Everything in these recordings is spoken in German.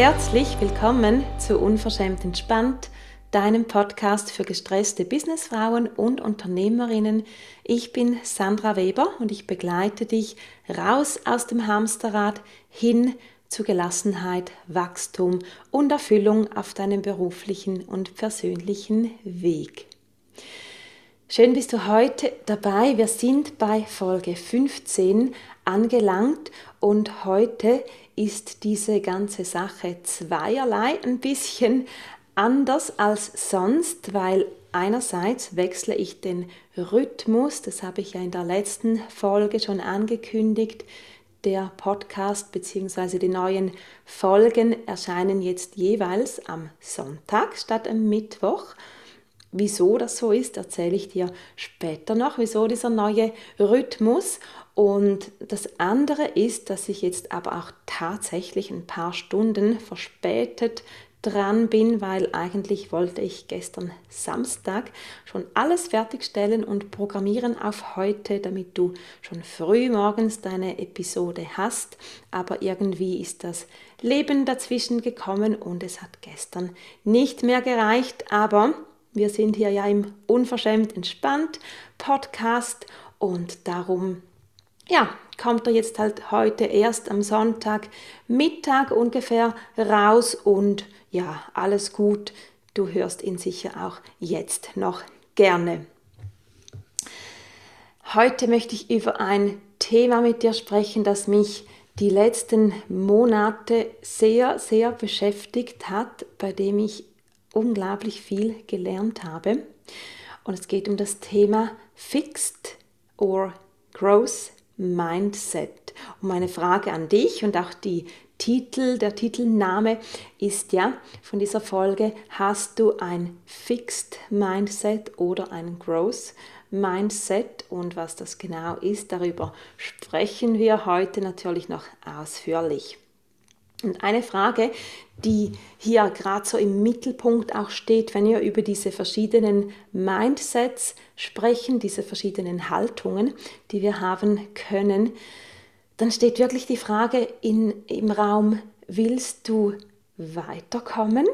Herzlich willkommen zu Unverschämt Entspannt, deinem Podcast für gestresste Businessfrauen und Unternehmerinnen. Ich bin Sandra Weber und ich begleite dich raus aus dem Hamsterrad hin zu Gelassenheit, Wachstum und Erfüllung auf deinem beruflichen und persönlichen Weg. Schön bist du heute dabei. Wir sind bei Folge 15 angelangt und heute ist diese ganze Sache zweierlei ein bisschen anders als sonst, weil einerseits wechsle ich den Rhythmus, das habe ich ja in der letzten Folge schon angekündigt, der Podcast bzw. die neuen Folgen erscheinen jetzt jeweils am Sonntag statt am Mittwoch. Wieso das so ist, erzähle ich dir später noch, wieso dieser neue Rhythmus. Und das andere ist, dass ich jetzt aber auch tatsächlich ein paar Stunden verspätet dran bin, weil eigentlich wollte ich gestern Samstag schon alles fertigstellen und programmieren auf heute, damit du schon früh morgens deine Episode hast. Aber irgendwie ist das Leben dazwischen gekommen und es hat gestern nicht mehr gereicht. Aber wir sind hier ja im Unverschämt entspannt Podcast und darum ja, kommt er jetzt halt heute erst am Sonntag Mittag ungefähr raus und ja, alles gut. Du hörst ihn sicher auch jetzt noch gerne. Heute möchte ich über ein Thema mit dir sprechen, das mich die letzten Monate sehr, sehr beschäftigt hat, bei dem ich unglaublich viel gelernt habe. Und es geht um das Thema Fixed or Growth Mindset. Und meine Frage an dich und auch die Titel, der Titelname ist ja von dieser Folge, hast du ein Fixed Mindset oder ein Growth Mindset und was das genau ist, darüber sprechen wir heute natürlich noch ausführlich. Und eine Frage, die hier gerade so im Mittelpunkt auch steht, wenn wir über diese verschiedenen Mindsets sprechen, diese verschiedenen Haltungen, die wir haben können, dann steht wirklich die Frage in, im Raum, willst du weiterkommen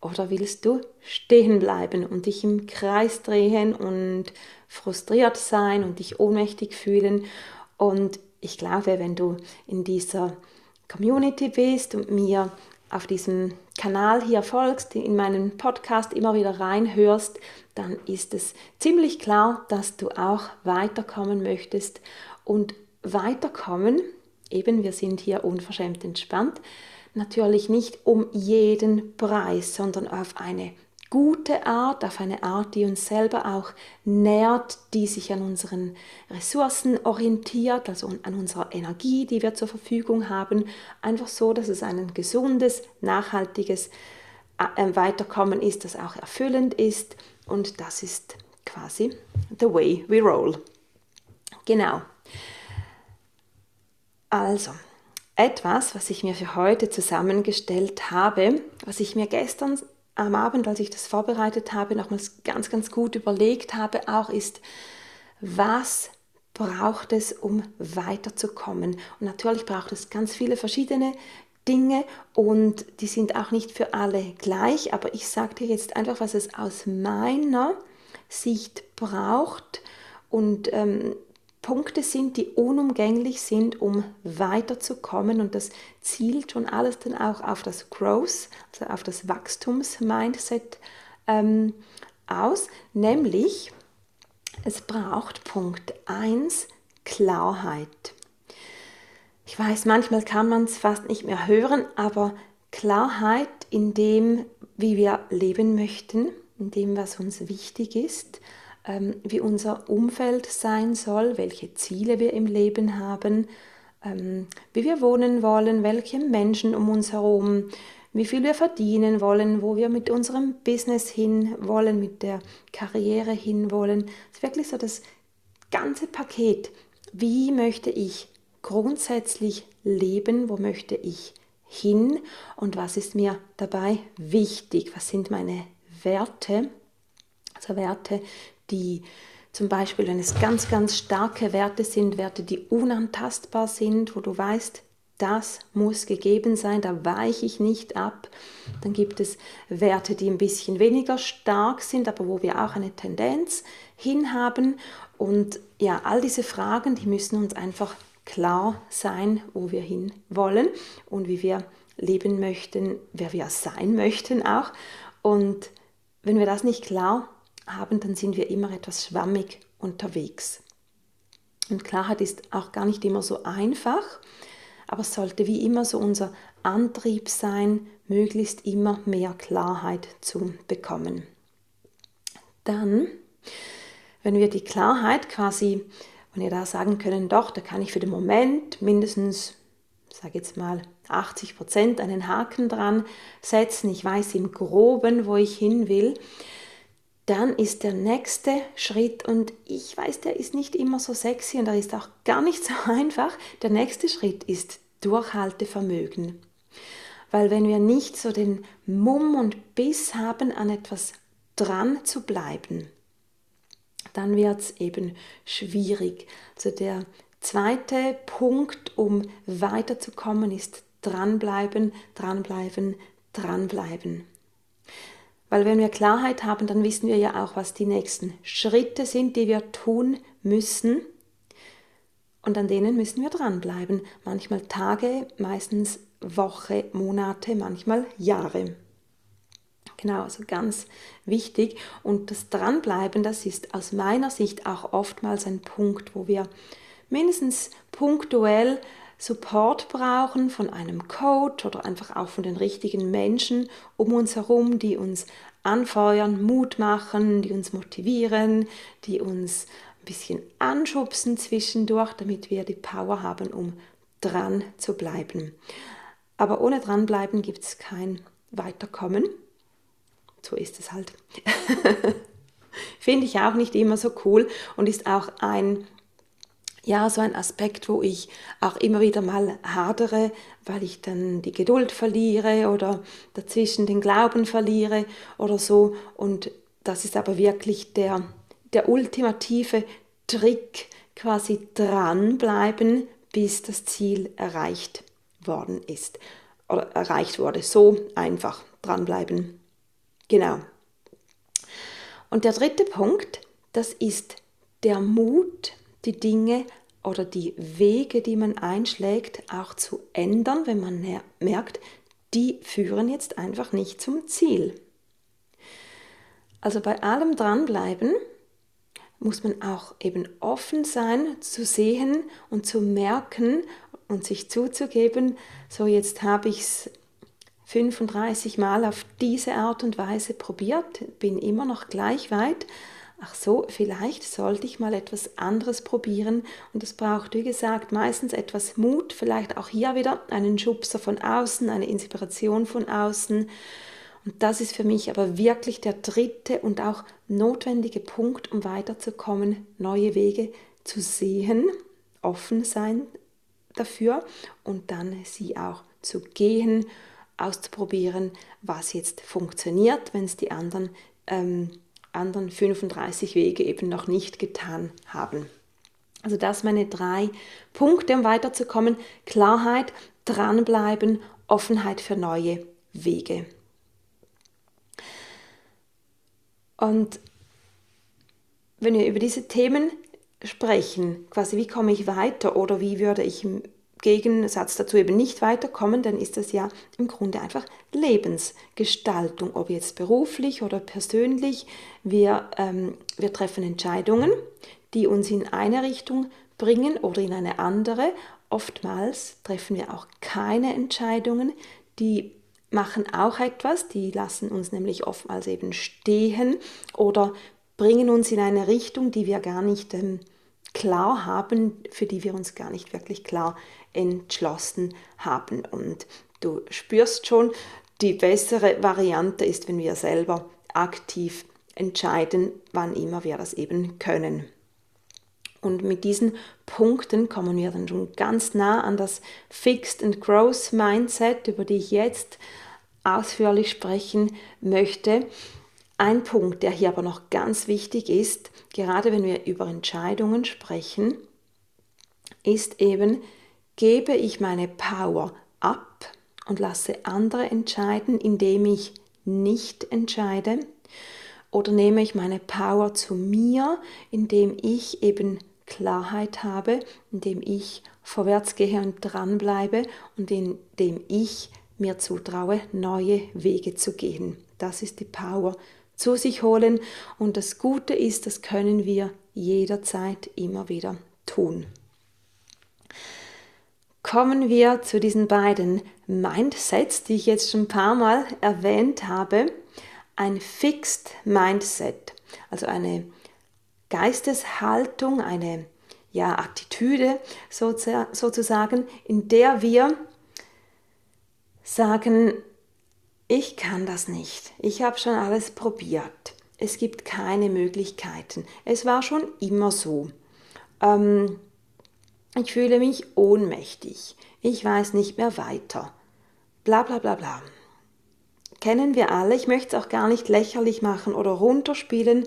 oder willst du stehen bleiben und dich im Kreis drehen und frustriert sein und dich ohnmächtig fühlen? Und ich glaube, wenn du in dieser Community bist und mir auf diesem Kanal hier folgst, in meinen Podcast immer wieder reinhörst, dann ist es ziemlich klar, dass du auch weiterkommen möchtest. Und weiterkommen, eben wir sind hier unverschämt entspannt, natürlich nicht um jeden Preis, sondern auf eine gute Art, auf eine Art, die uns selber auch nährt, die sich an unseren Ressourcen orientiert, also an unserer Energie, die wir zur Verfügung haben, einfach so, dass es ein gesundes, nachhaltiges äh, Weiterkommen ist, das auch erfüllend ist und das ist quasi the way we roll. Genau. Also, etwas, was ich mir für heute zusammengestellt habe, was ich mir gestern am Abend, als ich das vorbereitet habe, nochmals ganz, ganz gut überlegt habe, auch ist, was braucht es, um weiterzukommen? Und natürlich braucht es ganz viele verschiedene Dinge und die sind auch nicht für alle gleich, aber ich sage dir jetzt einfach, was es aus meiner Sicht braucht und ähm, Punkte sind, die unumgänglich sind, um weiterzukommen. Und das zielt schon alles dann auch auf das Growth, also auf das Wachstums-Mindset ähm, aus. Nämlich, es braucht Punkt 1 Klarheit. Ich weiß, manchmal kann man es fast nicht mehr hören, aber Klarheit in dem, wie wir leben möchten, in dem, was uns wichtig ist, wie unser Umfeld sein soll, welche Ziele wir im Leben haben, ähm, wie wir wohnen wollen, welche Menschen um uns herum, wie viel wir verdienen wollen, wo wir mit unserem Business hin wollen, mit der Karriere hin wollen. Es ist wirklich so das ganze Paket. Wie möchte ich grundsätzlich leben? Wo möchte ich hin? Und was ist mir dabei wichtig? Was sind meine Werte? Also Werte, die zum Beispiel, wenn es ganz, ganz starke Werte sind, Werte, die unantastbar sind, wo du weißt, das muss gegeben sein, da weiche ich nicht ab. Dann gibt es Werte, die ein bisschen weniger stark sind, aber wo wir auch eine Tendenz hinhaben. Und ja, all diese Fragen, die müssen uns einfach klar sein, wo wir hin wollen und wie wir leben möchten, wer wir sein möchten auch. Und wenn wir das nicht klar haben, dann sind wir immer etwas schwammig unterwegs. Und Klarheit ist auch gar nicht immer so einfach, aber es sollte wie immer so unser Antrieb sein, möglichst immer mehr Klarheit zu bekommen. Dann, wenn wir die Klarheit quasi, wenn wir da sagen können, doch, da kann ich für den Moment mindestens, sage jetzt mal, 80 Prozent einen Haken dran setzen, ich weiß im groben, wo ich hin will, dann ist der nächste Schritt, und ich weiß, der ist nicht immer so sexy und der ist auch gar nicht so einfach, der nächste Schritt ist Durchhaltevermögen. Weil wenn wir nicht so den Mumm und Biss haben, an etwas dran zu bleiben, dann wird es eben schwierig. Also der zweite Punkt, um weiterzukommen, ist dranbleiben, dranbleiben, dranbleiben. Weil wenn wir Klarheit haben, dann wissen wir ja auch, was die nächsten Schritte sind, die wir tun müssen. Und an denen müssen wir dranbleiben. Manchmal Tage, meistens Woche, Monate, manchmal Jahre. Genau, also ganz wichtig. Und das Dranbleiben, das ist aus meiner Sicht auch oftmals ein Punkt, wo wir mindestens punktuell Support brauchen von einem Coach oder einfach auch von den richtigen Menschen um uns herum, die uns anfeuern, Mut machen, die uns motivieren, die uns ein bisschen anschubsen zwischendurch, damit wir die Power haben, um dran zu bleiben. Aber ohne dranbleiben gibt es kein Weiterkommen. So ist es halt. Finde ich auch nicht immer so cool und ist auch ein ja, so ein Aspekt, wo ich auch immer wieder mal hadere, weil ich dann die Geduld verliere oder dazwischen den Glauben verliere oder so. Und das ist aber wirklich der, der ultimative Trick, quasi dranbleiben, bis das Ziel erreicht worden ist. Oder erreicht wurde. So einfach dranbleiben. Genau. Und der dritte Punkt, das ist der Mut, die Dinge oder die Wege, die man einschlägt, auch zu ändern, wenn man merkt, die führen jetzt einfach nicht zum Ziel. Also bei allem dranbleiben muss man auch eben offen sein zu sehen und zu merken und sich zuzugeben, so jetzt habe ich es 35 Mal auf diese Art und Weise probiert, bin immer noch gleich weit, ach so, vielleicht sollte ich mal etwas anderes probieren. Und es braucht, wie gesagt, meistens etwas Mut, vielleicht auch hier wieder einen Schubser von außen, eine Inspiration von außen. Und das ist für mich aber wirklich der dritte und auch notwendige Punkt, um weiterzukommen, neue Wege zu sehen, offen sein dafür und dann sie auch zu gehen, auszuprobieren, was jetzt funktioniert, wenn es die anderen ähm, anderen 35 Wege eben noch nicht getan haben. Also das meine drei Punkte, um weiterzukommen. Klarheit, dranbleiben, Offenheit für neue Wege. Und wenn wir über diese Themen sprechen, quasi wie komme ich weiter oder wie würde ich Gegensatz dazu eben nicht weiterkommen, dann ist das ja im Grunde einfach Lebensgestaltung, ob jetzt beruflich oder persönlich. Wir, ähm, wir treffen Entscheidungen, die uns in eine Richtung bringen oder in eine andere. Oftmals treffen wir auch keine Entscheidungen, die machen auch etwas, die lassen uns nämlich oftmals eben stehen oder bringen uns in eine Richtung, die wir gar nicht ähm, klar haben, für die wir uns gar nicht wirklich klar entschlossen haben. Und du spürst schon, die bessere Variante ist, wenn wir selber aktiv entscheiden, wann immer wir das eben können. Und mit diesen Punkten kommen wir dann schon ganz nah an das Fixed and Growth Mindset, über die ich jetzt ausführlich sprechen möchte. Ein Punkt, der hier aber noch ganz wichtig ist, gerade wenn wir über Entscheidungen sprechen, ist eben Gebe ich meine Power ab und lasse andere entscheiden, indem ich nicht entscheide? Oder nehme ich meine Power zu mir, indem ich eben Klarheit habe, indem ich vorwärts gehe und dranbleibe und indem ich mir zutraue, neue Wege zu gehen. Das ist die Power zu sich holen und das Gute ist, das können wir jederzeit immer wieder tun. Kommen wir zu diesen beiden Mindsets, die ich jetzt schon ein paar Mal erwähnt habe. Ein Fixed Mindset, also eine Geisteshaltung, eine ja, Attitüde sozusagen, in der wir sagen, ich kann das nicht, ich habe schon alles probiert, es gibt keine Möglichkeiten, es war schon immer so. Ähm, ich fühle mich ohnmächtig, ich weiß nicht mehr weiter, bla bla bla bla. Kennen wir alle, ich möchte es auch gar nicht lächerlich machen oder runterspielen,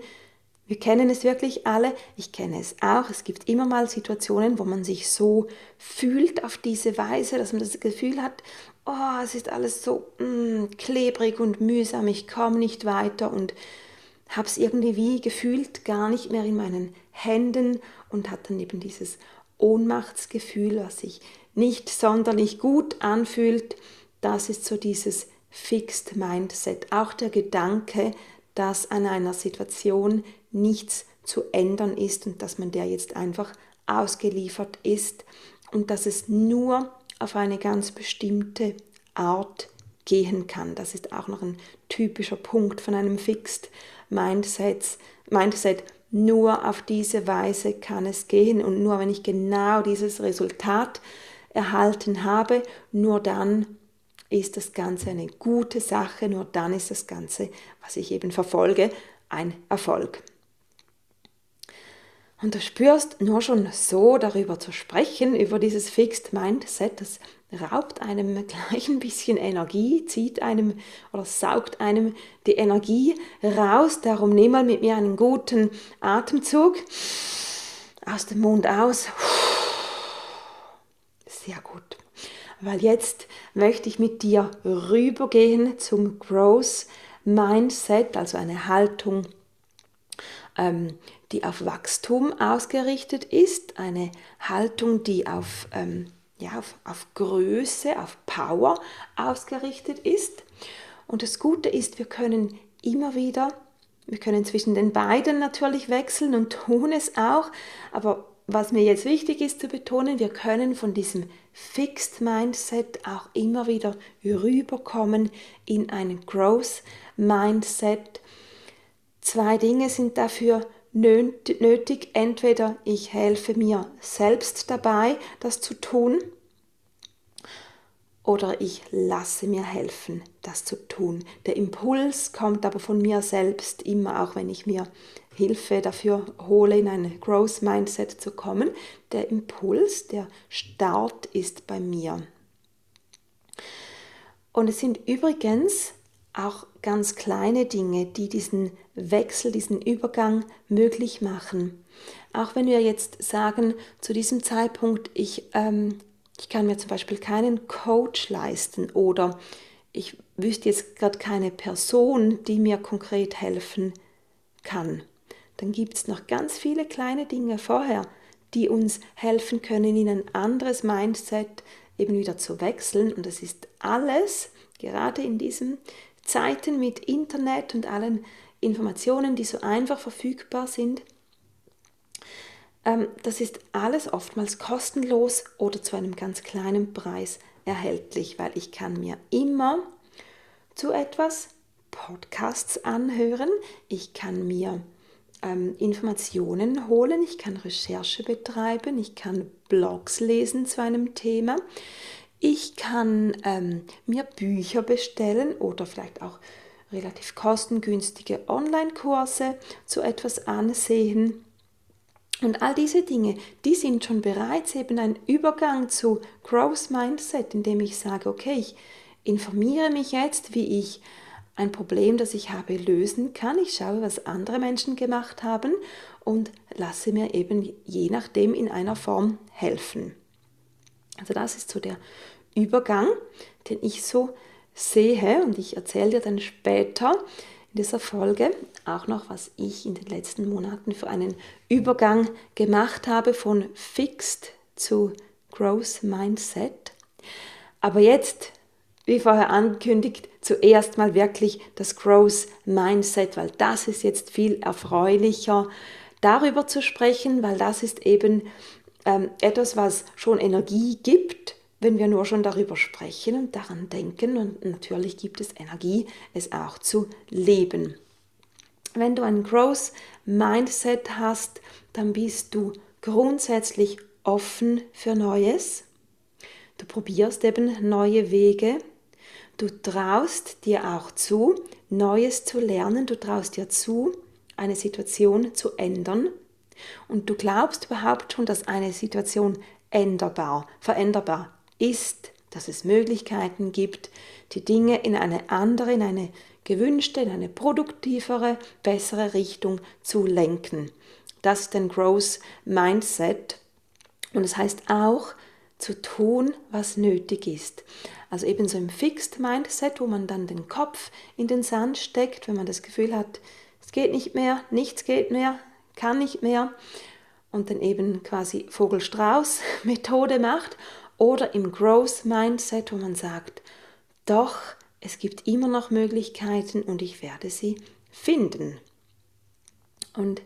wir kennen es wirklich alle, ich kenne es auch. Es gibt immer mal Situationen, wo man sich so fühlt auf diese Weise, dass man das Gefühl hat, oh, es ist alles so mm, klebrig und mühsam, ich komme nicht weiter und habe es irgendwie wie gefühlt gar nicht mehr in meinen Händen und hat dann eben dieses Ohnmachtsgefühl, was sich nicht sonderlich gut anfühlt. Das ist so dieses Fixed Mindset. Auch der Gedanke, dass an einer Situation nichts zu ändern ist und dass man der jetzt einfach ausgeliefert ist und dass es nur auf eine ganz bestimmte Art gehen kann. Das ist auch noch ein typischer Punkt von einem Fixed Mindset. Mindset. Nur auf diese Weise kann es gehen und nur wenn ich genau dieses Resultat erhalten habe, nur dann ist das Ganze eine gute Sache, nur dann ist das Ganze, was ich eben verfolge, ein Erfolg. Und du spürst nur schon so darüber zu sprechen, über dieses Fixed Mindset, das raubt einem gleich ein bisschen Energie, zieht einem oder saugt einem die Energie raus. Darum nimm mal mit mir einen guten Atemzug aus dem Mund aus. Sehr gut. Weil jetzt möchte ich mit dir rübergehen zum Growth Mindset, also eine Haltung, ähm, die auf Wachstum ausgerichtet ist, eine Haltung, die auf, ähm, ja, auf, auf Größe, auf Power ausgerichtet ist. Und das Gute ist, wir können immer wieder, wir können zwischen den beiden natürlich wechseln und tun es auch, aber was mir jetzt wichtig ist zu betonen, wir können von diesem Fixed Mindset auch immer wieder rüberkommen in ein Growth Mindset. Zwei Dinge sind dafür nötig. Entweder ich helfe mir selbst dabei, das zu tun, oder ich lasse mir helfen, das zu tun. Der Impuls kommt aber von mir selbst immer, auch wenn ich mir Hilfe dafür hole, in ein Growth Mindset zu kommen. Der Impuls, der Start ist bei mir. Und es sind übrigens auch ganz kleine Dinge, die diesen Wechsel, diesen Übergang möglich machen. Auch wenn wir jetzt sagen, zu diesem Zeitpunkt, ich, ähm, ich kann mir zum Beispiel keinen Coach leisten oder ich wüsste jetzt gerade keine Person, die mir konkret helfen kann, dann gibt es noch ganz viele kleine Dinge vorher, die uns helfen können, in ein anderes Mindset eben wieder zu wechseln. Und das ist alles, gerade in diesem Zeiten mit Internet und allen Informationen, die so einfach verfügbar sind, ähm, das ist alles oftmals kostenlos oder zu einem ganz kleinen Preis erhältlich, weil ich kann mir immer zu etwas Podcasts anhören, ich kann mir ähm, Informationen holen, ich kann Recherche betreiben, ich kann Blogs lesen zu einem Thema, ich kann ähm, mir Bücher bestellen oder vielleicht auch relativ kostengünstige Online-Kurse zu etwas ansehen. Und all diese Dinge, die sind schon bereits eben ein Übergang zu Growth Mindset, indem ich sage, okay, ich informiere mich jetzt, wie ich ein Problem, das ich habe, lösen kann. Ich schaue, was andere Menschen gemacht haben und lasse mir eben je nachdem in einer Form helfen. Also das ist so der Übergang, den ich so sehe und ich erzähle dir dann später in dieser Folge auch noch, was ich in den letzten Monaten für einen Übergang gemacht habe von Fixed zu Growth Mindset. Aber jetzt, wie vorher angekündigt, zuerst mal wirklich das Growth Mindset, weil das ist jetzt viel erfreulicher, darüber zu sprechen, weil das ist eben ähm, etwas, was schon Energie gibt, wenn wir nur schon darüber sprechen und daran denken. Und natürlich gibt es Energie, es auch zu leben. Wenn du ein Growth Mindset hast, dann bist du grundsätzlich offen für Neues. Du probierst eben neue Wege. Du traust dir auch zu, Neues zu lernen. Du traust dir zu, eine Situation zu ändern. Und du glaubst überhaupt schon, dass eine Situation änderbar, veränderbar ist, dass es Möglichkeiten gibt, die Dinge in eine andere, in eine gewünschte, in eine produktivere, bessere Richtung zu lenken. Das ist ein Growth Mindset. Und es das heißt auch, zu tun, was nötig ist. Also eben so im Fixed Mindset, wo man dann den Kopf in den Sand steckt, wenn man das Gefühl hat, es geht nicht mehr, nichts geht mehr, kann nicht mehr und dann eben quasi Vogel-Strauß-Methode macht oder im Growth Mindset, wo man sagt, doch, es gibt immer noch Möglichkeiten und ich werde sie finden. Und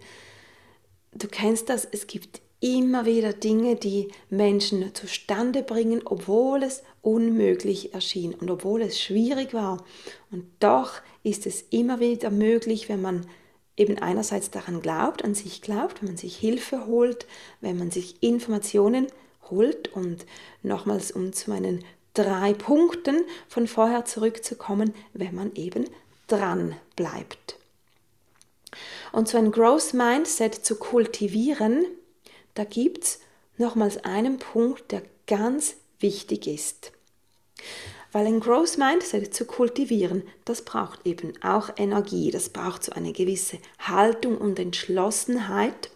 du kennst das, es gibt immer wieder Dinge, die Menschen zustande bringen, obwohl es unmöglich erschien und obwohl es schwierig war. Und doch ist es immer wieder möglich, wenn man eben einerseits daran glaubt, an sich glaubt, wenn man sich Hilfe holt, wenn man sich Informationen holt und nochmals um zu meinen drei Punkten von vorher zurückzukommen, wenn man eben dran bleibt. Und so ein Growth Mindset zu kultivieren, da gibt es nochmals einen Punkt, der ganz wichtig ist. Weil ein Growth Mindset zu kultivieren, das braucht eben auch Energie, das braucht so eine gewisse Haltung und Entschlossenheit.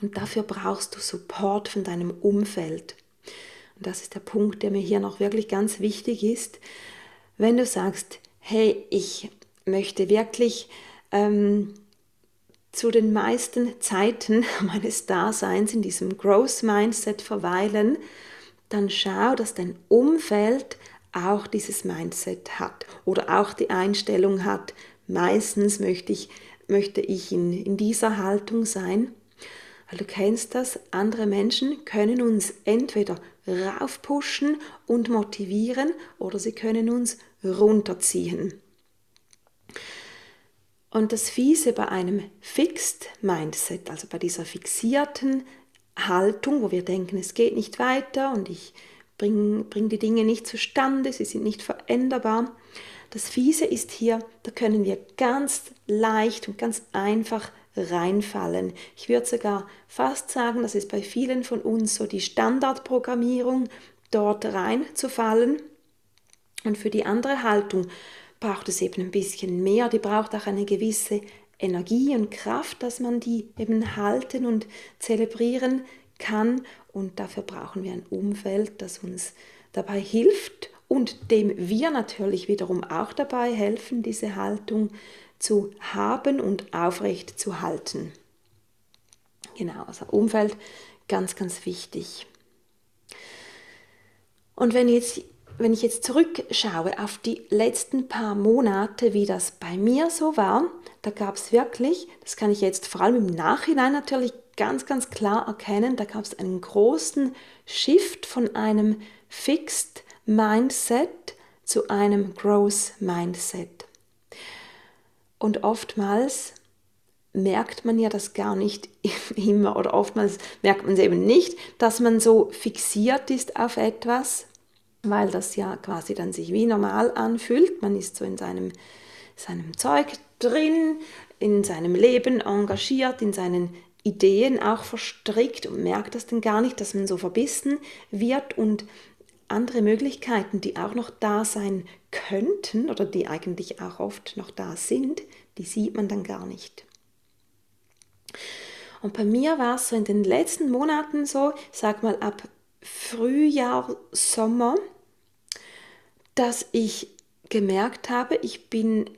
Und dafür brauchst du Support von deinem Umfeld. Und das ist der Punkt, der mir hier noch wirklich ganz wichtig ist. Wenn du sagst, hey, ich möchte wirklich ähm, zu den meisten Zeiten meines Daseins in diesem Growth Mindset verweilen, dann schau, dass dein Umfeld auch dieses Mindset hat oder auch die Einstellung hat. Meistens möchte ich, möchte ich in, in dieser Haltung sein, weil du kennst das, andere Menschen können uns entweder raufpushen und motivieren oder sie können uns runterziehen. Und das Fiese bei einem Fixed Mindset, also bei dieser fixierten Haltung, wo wir denken, es geht nicht weiter und ich bringe bring die Dinge nicht zustande, sie sind nicht veränderbar. Das Fiese ist hier, da können wir ganz leicht und ganz einfach reinfallen. Ich würde sogar fast sagen, das ist bei vielen von uns so die Standardprogrammierung, dort reinzufallen. Und für die andere Haltung braucht es eben ein bisschen mehr, die braucht auch eine gewisse Energie und Kraft, dass man die eben halten und zelebrieren kann. Und dafür brauchen wir ein Umfeld, das uns dabei hilft und dem wir natürlich wiederum auch dabei helfen, diese Haltung zu haben und aufrecht zu halten. Genau, also Umfeld ganz, ganz wichtig. Und wenn, jetzt, wenn ich jetzt zurückschaue auf die letzten paar Monate, wie das bei mir so war, da gab es wirklich, das kann ich jetzt vor allem im Nachhinein natürlich ganz, ganz klar erkennen, da gab es einen großen Shift von einem Fixed Mindset zu einem Growth Mindset. Und oftmals merkt man ja das gar nicht immer oder oftmals merkt man es eben nicht, dass man so fixiert ist auf etwas, weil das ja quasi dann sich wie normal anfühlt. Man ist so in seinem, seinem Zeug drin, in seinem Leben engagiert, in seinen Ideen auch verstrickt und merkt das dann gar nicht, dass man so verbissen wird und andere Möglichkeiten, die auch noch da sein könnten oder die eigentlich auch oft noch da sind, die sieht man dann gar nicht. Und bei mir war es so in den letzten Monaten so, sag mal ab Frühjahr, Sommer, dass ich gemerkt habe, ich bin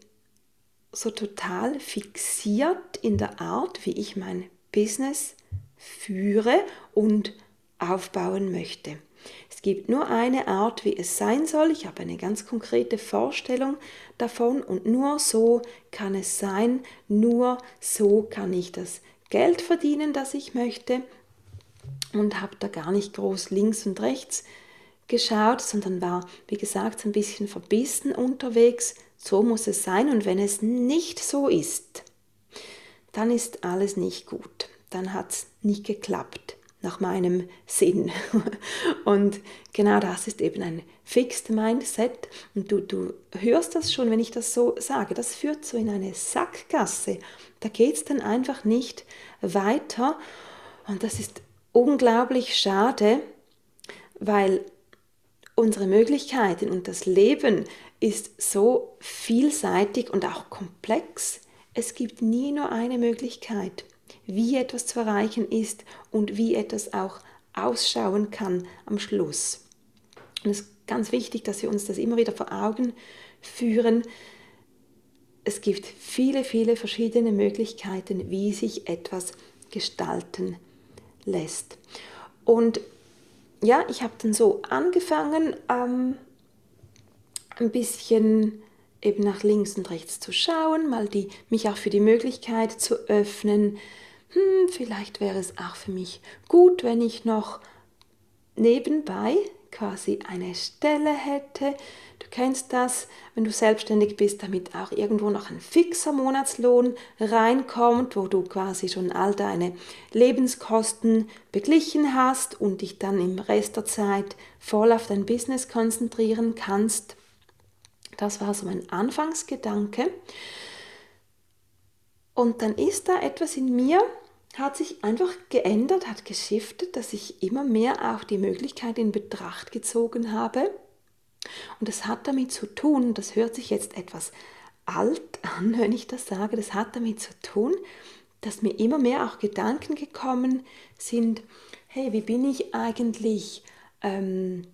so total fixiert in der Art, wie ich mein Business führe und aufbauen möchte. Es gibt nur eine Art, wie es sein soll. Ich habe eine ganz konkrete Vorstellung davon und nur so kann es sein, nur so kann ich das Geld verdienen, das ich möchte und habe da gar nicht groß links und rechts geschaut, sondern war, wie gesagt, ein bisschen verbissen unterwegs. So muss es sein und wenn es nicht so ist, dann ist alles nicht gut. Dann hat es nicht geklappt nach meinem Sinn. Und genau das ist eben ein Fixed Mindset. Und du, du hörst das schon, wenn ich das so sage. Das führt so in eine Sackgasse. Da geht es dann einfach nicht weiter. Und das ist unglaublich schade, weil unsere Möglichkeiten und das Leben ist so vielseitig und auch komplex. Es gibt nie nur eine Möglichkeit wie etwas zu erreichen ist und wie etwas auch ausschauen kann am Schluss. Und es ist ganz wichtig, dass wir uns das immer wieder vor Augen führen. Es gibt viele, viele verschiedene Möglichkeiten, wie sich etwas gestalten lässt. Und ja, ich habe dann so angefangen, ähm, ein bisschen eben nach links und rechts zu schauen, mal die, mich auch für die Möglichkeit zu öffnen, hm, vielleicht wäre es auch für mich gut, wenn ich noch nebenbei quasi eine Stelle hätte. Du kennst das, wenn du selbstständig bist, damit auch irgendwo noch ein fixer Monatslohn reinkommt, wo du quasi schon all deine Lebenskosten beglichen hast und dich dann im Rest der Zeit voll auf dein Business konzentrieren kannst. Das war so mein Anfangsgedanke. Und dann ist da etwas in mir, hat sich einfach geändert, hat geschiftet, dass ich immer mehr auch die Möglichkeit in Betracht gezogen habe. Und das hat damit zu tun, das hört sich jetzt etwas alt an, wenn ich das sage, das hat damit zu tun, dass mir immer mehr auch Gedanken gekommen sind, hey, wie bin ich eigentlich ähm,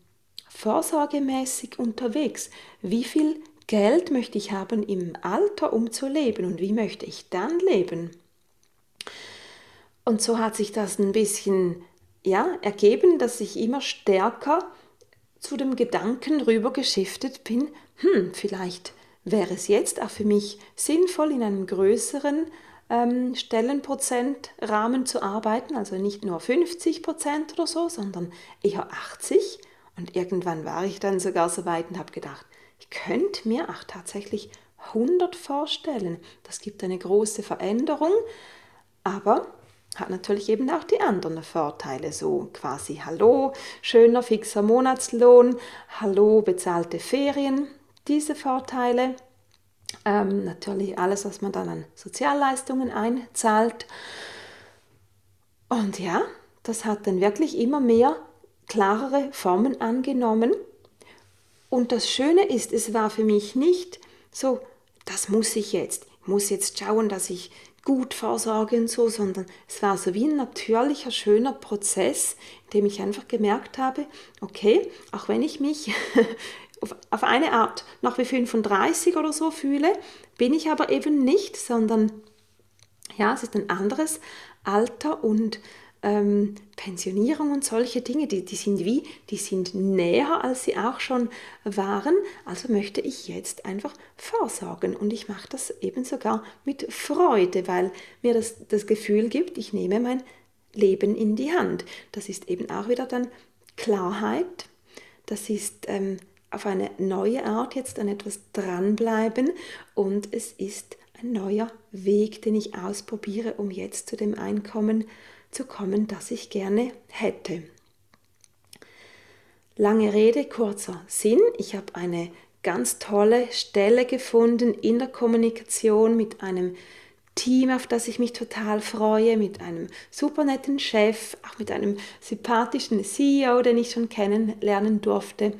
vorsorgemäßig unterwegs? Wie viel Geld möchte ich haben im Alter, um zu leben und wie möchte ich dann leben? Und so hat sich das ein bisschen ja, ergeben, dass ich immer stärker zu dem Gedanken rüber geschiftet bin, hm, vielleicht wäre es jetzt auch für mich sinnvoll, in einem größeren ähm, Stellenprozentrahmen zu arbeiten, also nicht nur 50 Prozent oder so, sondern eher 80. Und irgendwann war ich dann sogar so weit und habe gedacht, ich könnte mir auch tatsächlich 100 vorstellen. Das gibt eine große Veränderung, aber hat natürlich eben auch die anderen Vorteile, so quasi Hallo, schöner fixer Monatslohn, Hallo, bezahlte Ferien, diese Vorteile. Ähm, natürlich alles, was man dann an Sozialleistungen einzahlt. Und ja, das hat dann wirklich immer mehr klarere Formen angenommen. Und das Schöne ist, es war für mich nicht so, das muss ich jetzt. Muss jetzt schauen, dass ich gut vorsorge und so, sondern es war so wie ein natürlicher, schöner Prozess, in dem ich einfach gemerkt habe, okay, auch wenn ich mich auf eine Art noch wie 35 oder so fühle, bin ich aber eben nicht, sondern ja, es ist ein anderes Alter und ähm, Pensionierung und solche Dinge, die, die sind wie, die sind näher, als sie auch schon waren. Also möchte ich jetzt einfach vorsorgen und ich mache das eben sogar mit Freude, weil mir das das Gefühl gibt, ich nehme mein Leben in die Hand. Das ist eben auch wieder dann Klarheit, das ist ähm, auf eine neue Art jetzt an etwas dranbleiben und es ist ein neuer Weg, den ich ausprobiere, um jetzt zu dem Einkommen zu zu kommen, das ich gerne hätte. Lange Rede, kurzer Sinn. Ich habe eine ganz tolle Stelle gefunden in der Kommunikation mit einem Team, auf das ich mich total freue, mit einem super netten Chef, auch mit einem sympathischen CEO, den ich schon kennenlernen durfte.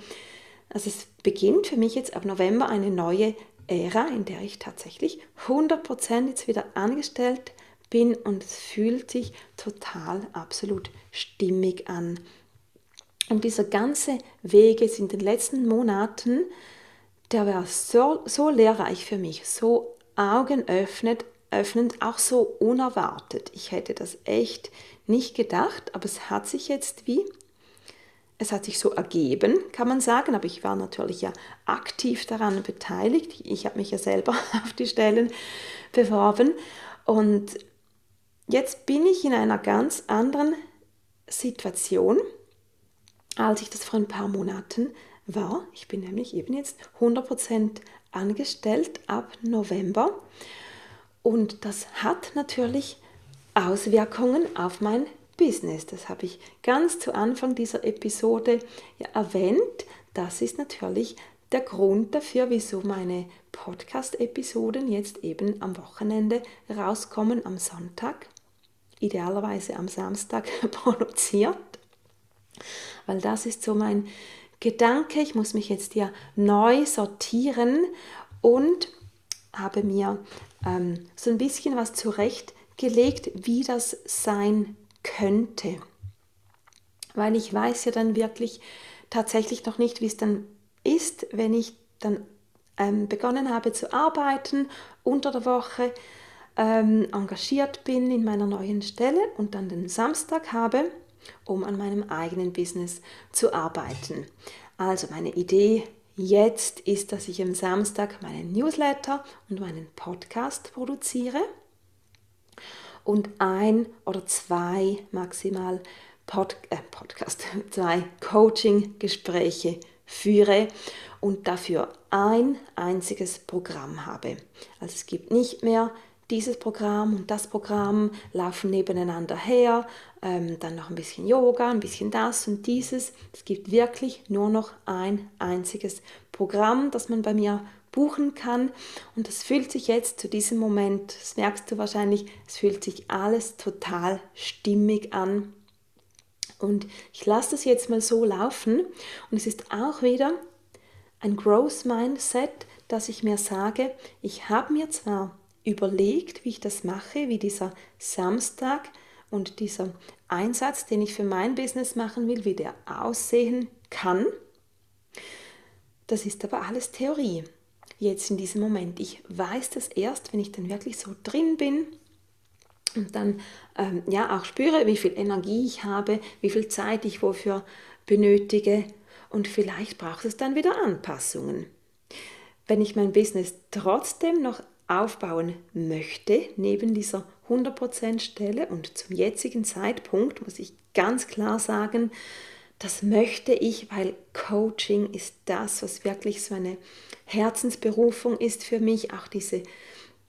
Also es beginnt für mich jetzt ab November eine neue Ära, in der ich tatsächlich 100% jetzt wieder angestellt bin und es fühlt sich total absolut stimmig an. Und dieser ganze Weg jetzt in den letzten Monaten, der war so, so lehrreich für mich, so augenöffnend, öffnend, auch so unerwartet. Ich hätte das echt nicht gedacht, aber es hat sich jetzt wie, es hat sich so ergeben, kann man sagen, aber ich war natürlich ja aktiv daran beteiligt. Ich habe mich ja selber auf die Stellen beworben und jetzt bin ich in einer ganz anderen Situation, als ich das vor ein paar Monaten war. Ich bin nämlich eben jetzt 100% angestellt ab November und das hat natürlich Auswirkungen auf mein Business. Das habe ich ganz zu Anfang dieser Episode ja erwähnt. Das ist natürlich der Grund dafür, wieso meine Podcast-Episoden jetzt eben am Wochenende rauskommen, am Sonntag, idealerweise am Samstag produziert. Weil das ist so mein Gedanke. Ich muss mich jetzt ja neu sortieren und habe mir ähm, so ein bisschen was zurechtgelegt, wie das sein könnte. Weil ich weiß ja dann wirklich tatsächlich noch nicht, wie es dann ist, wenn ich dann ähm, begonnen habe zu arbeiten unter der Woche, ähm, engagiert bin in meiner neuen Stelle und dann den Samstag habe, um an meinem eigenen Business zu arbeiten. Also meine Idee jetzt ist, dass ich am Samstag meinen Newsletter und meinen Podcast produziere und ein oder zwei maximal Pod, äh, Podcast, zwei Coaching-Gespräche führe und dafür ein einziges Programm habe. Also es gibt nicht mehr dieses Programm und das Programm laufen nebeneinander her, ähm, dann noch ein bisschen Yoga, ein bisschen das und dieses. Es gibt wirklich nur noch ein einziges Programm, das man bei mir buchen kann. Und das fühlt sich jetzt zu diesem Moment, das merkst du wahrscheinlich, es fühlt sich alles total stimmig an. Und ich lasse das jetzt mal so laufen. Und es ist auch wieder ein Growth Mindset, dass ich mir sage, ich habe mir zwar überlegt, wie ich das mache, wie dieser Samstag und dieser Einsatz, den ich für mein Business machen will, wie der aussehen kann. Das ist aber alles Theorie jetzt in diesem Moment. Ich weiß das erst, wenn ich dann wirklich so drin bin und dann ähm, ja auch spüre, wie viel Energie ich habe, wie viel Zeit ich wofür benötige und vielleicht braucht es dann wieder Anpassungen. Wenn ich mein Business trotzdem noch aufbauen möchte, neben dieser 100% Stelle und zum jetzigen Zeitpunkt muss ich ganz klar sagen, das möchte ich, weil Coaching ist das, was wirklich so eine Herzensberufung ist für mich. Auch diese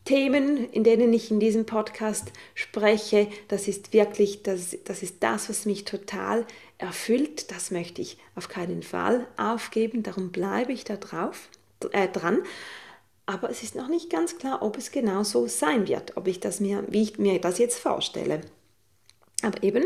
Themen, in denen ich in diesem Podcast spreche, das ist wirklich, das, das ist das, was mich total erfüllt. Das möchte ich auf keinen Fall aufgeben. Darum bleibe ich da drauf, äh, dran. Aber es ist noch nicht ganz klar, ob es genau so sein wird, ob ich das mir, wie ich mir das jetzt vorstelle. Aber eben,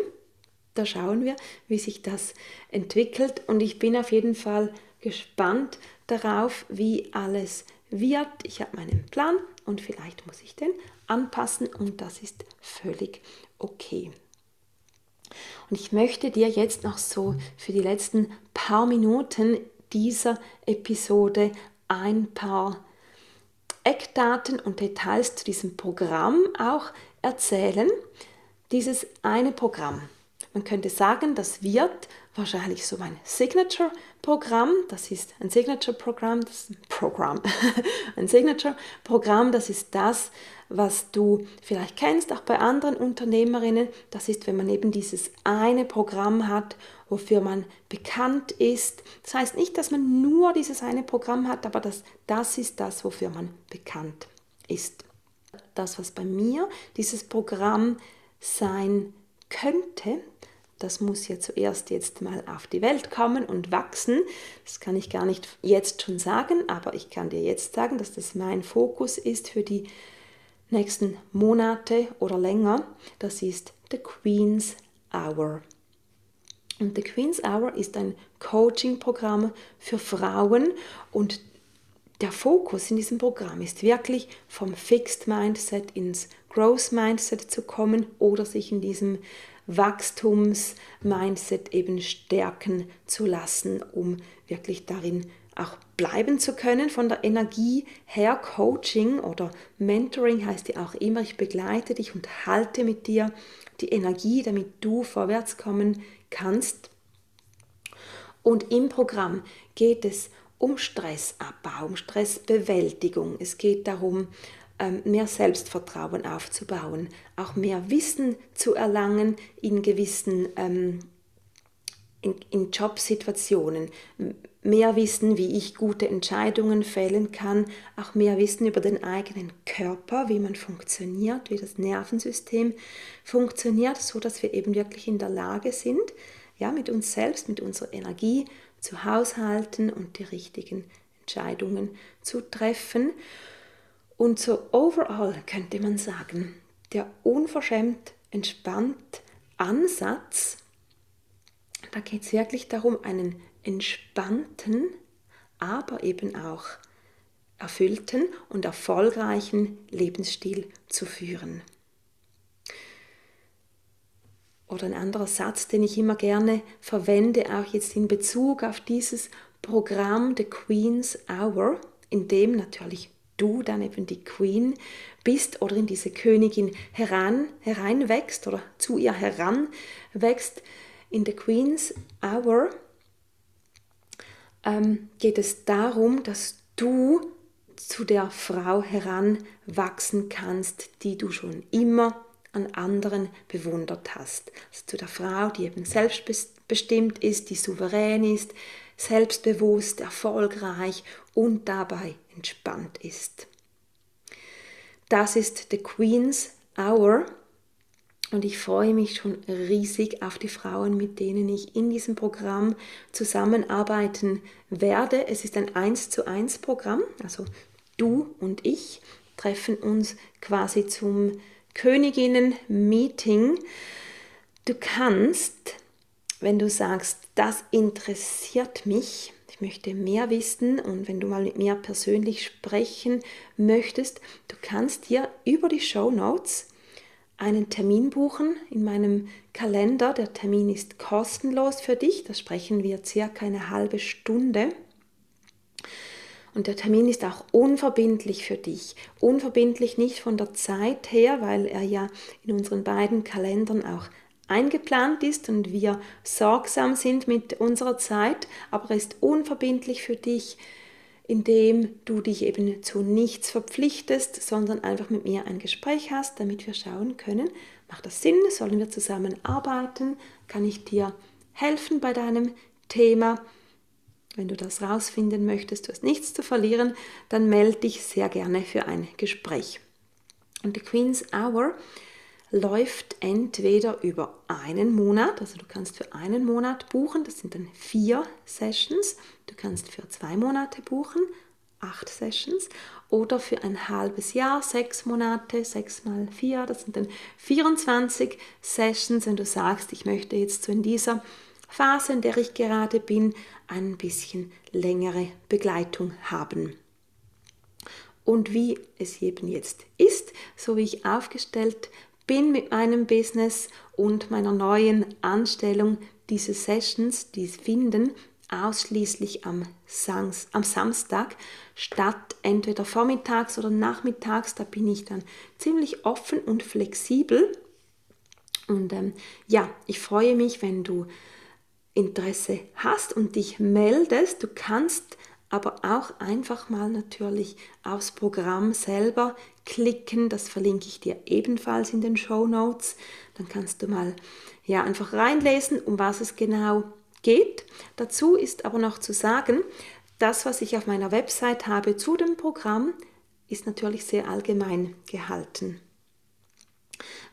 da schauen wir, wie sich das entwickelt und ich bin auf jeden Fall gespannt darauf, wie alles wird. Ich habe meinen Plan und vielleicht muss ich den anpassen und das ist völlig okay. Und ich möchte dir jetzt noch so für die letzten paar Minuten dieser Episode ein paar Eckdaten und Details zu diesem Programm auch erzählen. Dieses eine Programm man könnte sagen, das wird wahrscheinlich so mein Signature-Programm. Das ist ein Signature-Programm, das ist ein Programm, ein Signature-Programm, das ist das, was du vielleicht kennst, auch bei anderen Unternehmerinnen. Das ist, wenn man eben dieses eine Programm hat, wofür man bekannt ist. Das heißt nicht, dass man nur dieses eine Programm hat, aber das, das ist das, wofür man bekannt ist. Das, was bei mir dieses Programm sein könnte, das muss ja zuerst jetzt mal auf die Welt kommen und wachsen. Das kann ich gar nicht jetzt schon sagen, aber ich kann dir jetzt sagen, dass das mein Fokus ist für die nächsten Monate oder länger. Das ist The Queen's Hour. Und The Queen's Hour ist ein Coaching-Programm für Frauen und der Fokus in diesem Programm ist wirklich vom Fixed Mindset ins Growth Mindset zu kommen oder sich in diesem Wachstums-Mindset eben stärken zu lassen, um wirklich darin auch bleiben zu können von der Energie her. Coaching oder Mentoring heißt ja auch immer, ich begleite dich und halte mit dir die Energie, damit du vorwärts kommen kannst. Und im Programm geht es um Stressabbau, um Stressbewältigung. Es geht darum, ähm, mehr Selbstvertrauen aufzubauen, auch mehr Wissen zu erlangen in gewissen ähm, in, in Jobsituationen, mehr Wissen, wie ich gute Entscheidungen fällen kann, auch mehr Wissen über den eigenen Körper, wie man funktioniert, wie das Nervensystem funktioniert, so dass wir eben wirklich in der Lage sind, ja, mit uns selbst, mit unserer Energie zu haushalten und die richtigen Entscheidungen zu treffen. Und so overall könnte man sagen, der unverschämt entspannt Ansatz, da geht es wirklich darum, einen entspannten, aber eben auch erfüllten und erfolgreichen Lebensstil zu führen. Oder ein anderer Satz, den ich immer gerne verwende, auch jetzt in Bezug auf dieses Programm The Queen's Hour, in dem natürlich du dann eben die Queen bist oder in diese Königin heran, hereinwächst oder zu ihr heranwächst. In The Queen's Hour ähm, geht es darum, dass du zu der Frau heranwachsen kannst, die du schon immer an anderen bewundert hast. Also zu der Frau, die eben selbstbestimmt ist, die souverän ist, selbstbewusst, erfolgreich und dabei entspannt ist. Das ist The Queen's Hour und ich freue mich schon riesig auf die Frauen, mit denen ich in diesem Programm zusammenarbeiten werde. Es ist ein 1 zu 1 Programm, also du und ich treffen uns quasi zum Königinnen-Meeting. Du kannst, wenn du sagst, das interessiert mich, ich möchte mehr wissen und wenn du mal mit mir persönlich sprechen möchtest, du kannst dir über die Show Notes einen Termin buchen in meinem Kalender. Der Termin ist kostenlos für dich. Da sprechen wir circa eine halbe Stunde. Und der Termin ist auch unverbindlich für dich. Unverbindlich nicht von der Zeit her, weil er ja in unseren beiden Kalendern auch eingeplant ist und wir sorgsam sind mit unserer Zeit, aber er ist unverbindlich für dich indem du dich eben zu nichts verpflichtest, sondern einfach mit mir ein Gespräch hast, damit wir schauen können, macht das Sinn, sollen wir zusammenarbeiten, kann ich dir helfen bei deinem Thema. Wenn du das rausfinden möchtest, du hast nichts zu verlieren, dann melde dich sehr gerne für ein Gespräch. Und die Queen's Hour läuft entweder über einen Monat, also du kannst für einen Monat buchen, das sind dann vier Sessions, du kannst für zwei Monate buchen, acht Sessions, oder für ein halbes Jahr, sechs Monate, sechs mal vier, das sind dann 24 Sessions, wenn du sagst, ich möchte jetzt so in dieser Phase, in der ich gerade bin, ein bisschen längere Begleitung haben. Und wie es eben jetzt ist, so wie ich aufgestellt bin mit meinem Business und meiner neuen Anstellung diese Sessions, die finden ausschließlich am, Sans, am Samstag statt, entweder vormittags oder nachmittags. Da bin ich dann ziemlich offen und flexibel. Und ähm, ja, ich freue mich, wenn du Interesse hast und dich meldest. Du kannst aber auch einfach mal natürlich aufs Programm selber klicken. Das verlinke ich dir ebenfalls in den Show Notes. Dann kannst du mal ja einfach reinlesen, um was es genau geht. Dazu ist aber noch zu sagen, das, was ich auf meiner Website habe zu dem Programm, ist natürlich sehr allgemein gehalten.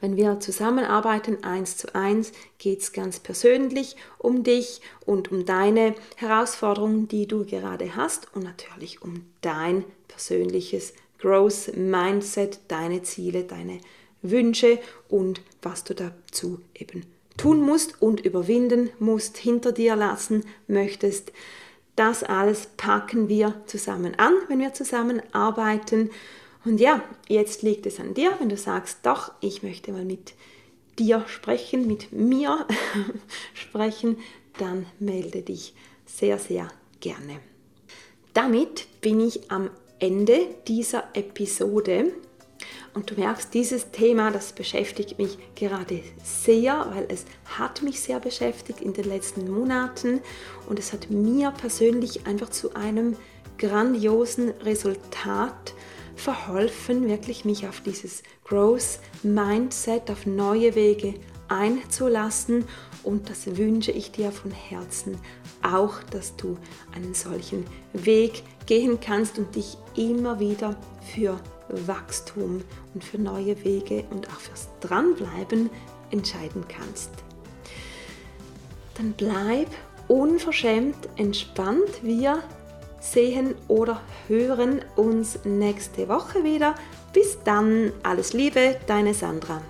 Wenn wir zusammenarbeiten eins zu eins, geht es ganz persönlich um dich und um deine Herausforderungen, die du gerade hast und natürlich um dein persönliches Growth Mindset, deine Ziele, deine Wünsche und was du dazu eben tun musst und überwinden musst, hinter dir lassen möchtest. Das alles packen wir zusammen an, wenn wir zusammenarbeiten. Und ja, jetzt liegt es an dir, wenn du sagst, doch, ich möchte mal mit dir sprechen, mit mir sprechen, dann melde dich sehr, sehr gerne. Damit bin ich am Ende dieser Episode. Und du merkst, dieses Thema, das beschäftigt mich gerade sehr, weil es hat mich sehr beschäftigt in den letzten Monaten und es hat mir persönlich einfach zu einem grandiosen Resultat verholfen, wirklich mich auf dieses Growth Mindset, auf neue Wege einzulassen. Und das wünsche ich dir von Herzen auch, dass du einen solchen Weg gehen kannst und dich immer wieder für Wachstum und für neue Wege und auch fürs Dranbleiben entscheiden kannst. Dann bleib unverschämt entspannt. Wir sehen oder hören uns nächste Woche wieder. Bis dann, alles Liebe, deine Sandra.